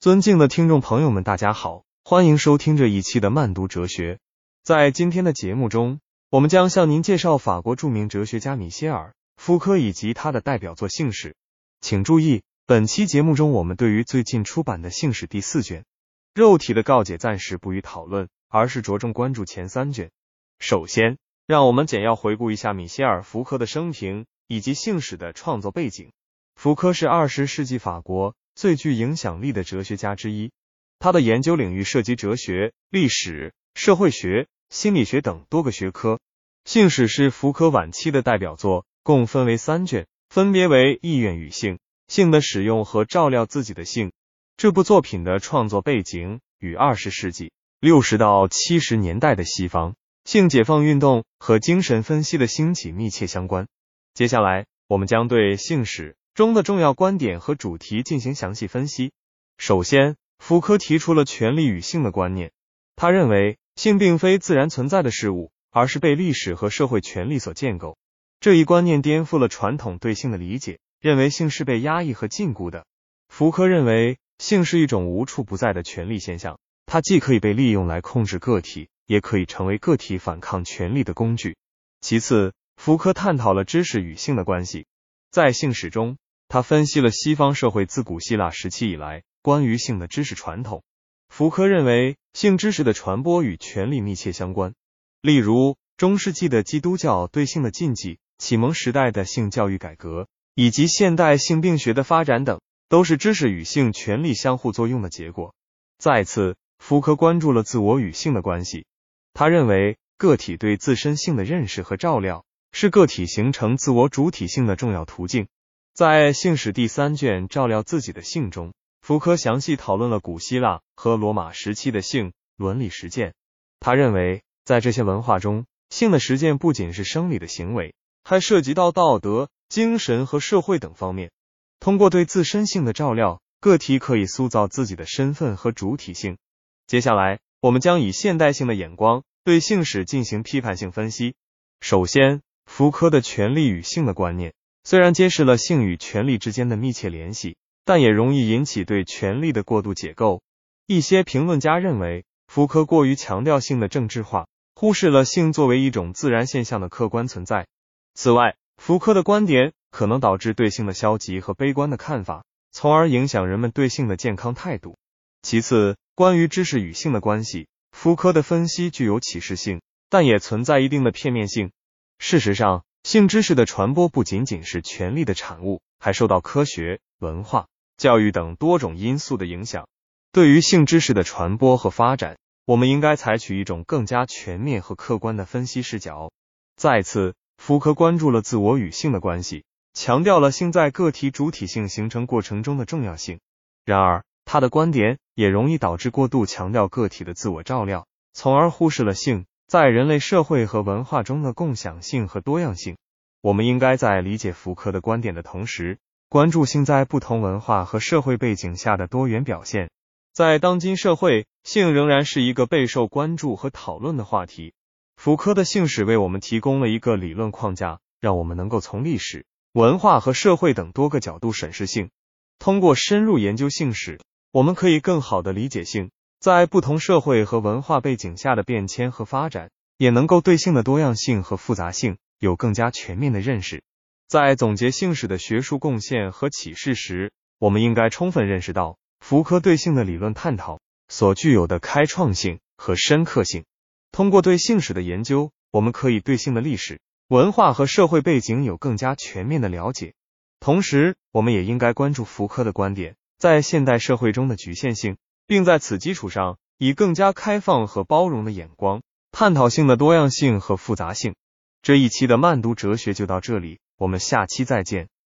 尊敬的听众朋友们，大家好，欢迎收听这一期的慢读哲学。在今天的节目中，我们将向您介绍法国著名哲学家米歇尔·福柯以及他的代表作《性史》。请注意，本期节目中我们对于最近出版的《性史》第四卷《肉体的告解》暂时不予讨论，而是着重关注前三卷。首先，让我们简要回顾一下米歇尔·福柯的生平以及《性史》的创作背景。福柯是二十世纪法国。最具影响力的哲学家之一，他的研究领域涉及哲学、历史、社会学、心理学等多个学科。《性史》是福柯晚期的代表作，共分为三卷，分别为《意愿与性》、《性的使用和照料自己的性》。这部作品的创作背景与二十世纪六十到七十年代的西方性解放运动和精神分析的兴起密切相关。接下来，我们将对《性史》。中的重要观点和主题进行详细分析。首先，福柯提出了权力与性的观念。他认为性并非自然存在的事物，而是被历史和社会权力所建构。这一观念颠覆了传统对性的理解，认为性是被压抑和禁锢的。福柯认为性是一种无处不在的权力现象，它既可以被利用来控制个体，也可以成为个体反抗权力的工具。其次，福柯探讨了知识与性的关系。在性史中，他分析了西方社会自古希腊时期以来关于性的知识传统。福柯认为，性知识的传播与权力密切相关。例如，中世纪的基督教对性的禁忌、启蒙时代的性教育改革，以及现代性病学的发展等，都是知识与性权力相互作用的结果。再次，福柯关注了自我与性的关系。他认为，个体对自身性的认识和照料。是个体形成自我主体性的重要途径。在《性史》第三卷《照料自己的性》中，福柯详细讨论了古希腊和罗马时期的性伦理实践。他认为，在这些文化中，性的实践不仅是生理的行为，还涉及到道德、精神和社会等方面。通过对自身性的照料，个体可以塑造自己的身份和主体性。接下来，我们将以现代性的眼光对《性史》进行批判性分析。首先，福柯的权力与性的观念，虽然揭示了性与权力之间的密切联系，但也容易引起对权力的过度解构。一些评论家认为，福柯过于强调性的政治化，忽视了性作为一种自然现象的客观存在。此外，福柯的观点可能导致对性的消极和悲观的看法，从而影响人们对性的健康态度。其次，关于知识与性的关系，福柯的分析具有启示性，但也存在一定的片面性。事实上，性知识的传播不仅仅是权力的产物，还受到科学、文化、教育等多种因素的影响。对于性知识的传播和发展，我们应该采取一种更加全面和客观的分析视角。再次，福柯关注了自我与性的关系，强调了性在个体主体性形成过程中的重要性。然而，他的观点也容易导致过度强调个体的自我照料，从而忽视了性。在人类社会和文化中的共享性和多样性，我们应该在理解福柯的观点的同时，关注性在不同文化和社会背景下的多元表现。在当今社会，性仍然是一个备受关注和讨论的话题。福柯的性史为我们提供了一个理论框架，让我们能够从历史、文化和社会等多个角度审视性。通过深入研究性史，我们可以更好的理解性。在不同社会和文化背景下的变迁和发展，也能够对性的多样性和复杂性有更加全面的认识。在总结性史的学术贡献和启示时，我们应该充分认识到福柯对性的理论探讨所具有的开创性和深刻性。通过对性史的研究，我们可以对性的历史、文化和社会背景有更加全面的了解。同时，我们也应该关注福柯的观点在现代社会中的局限性。并在此基础上，以更加开放和包容的眼光，探讨性的多样性和复杂性。这一期的慢读哲学就到这里，我们下期再见。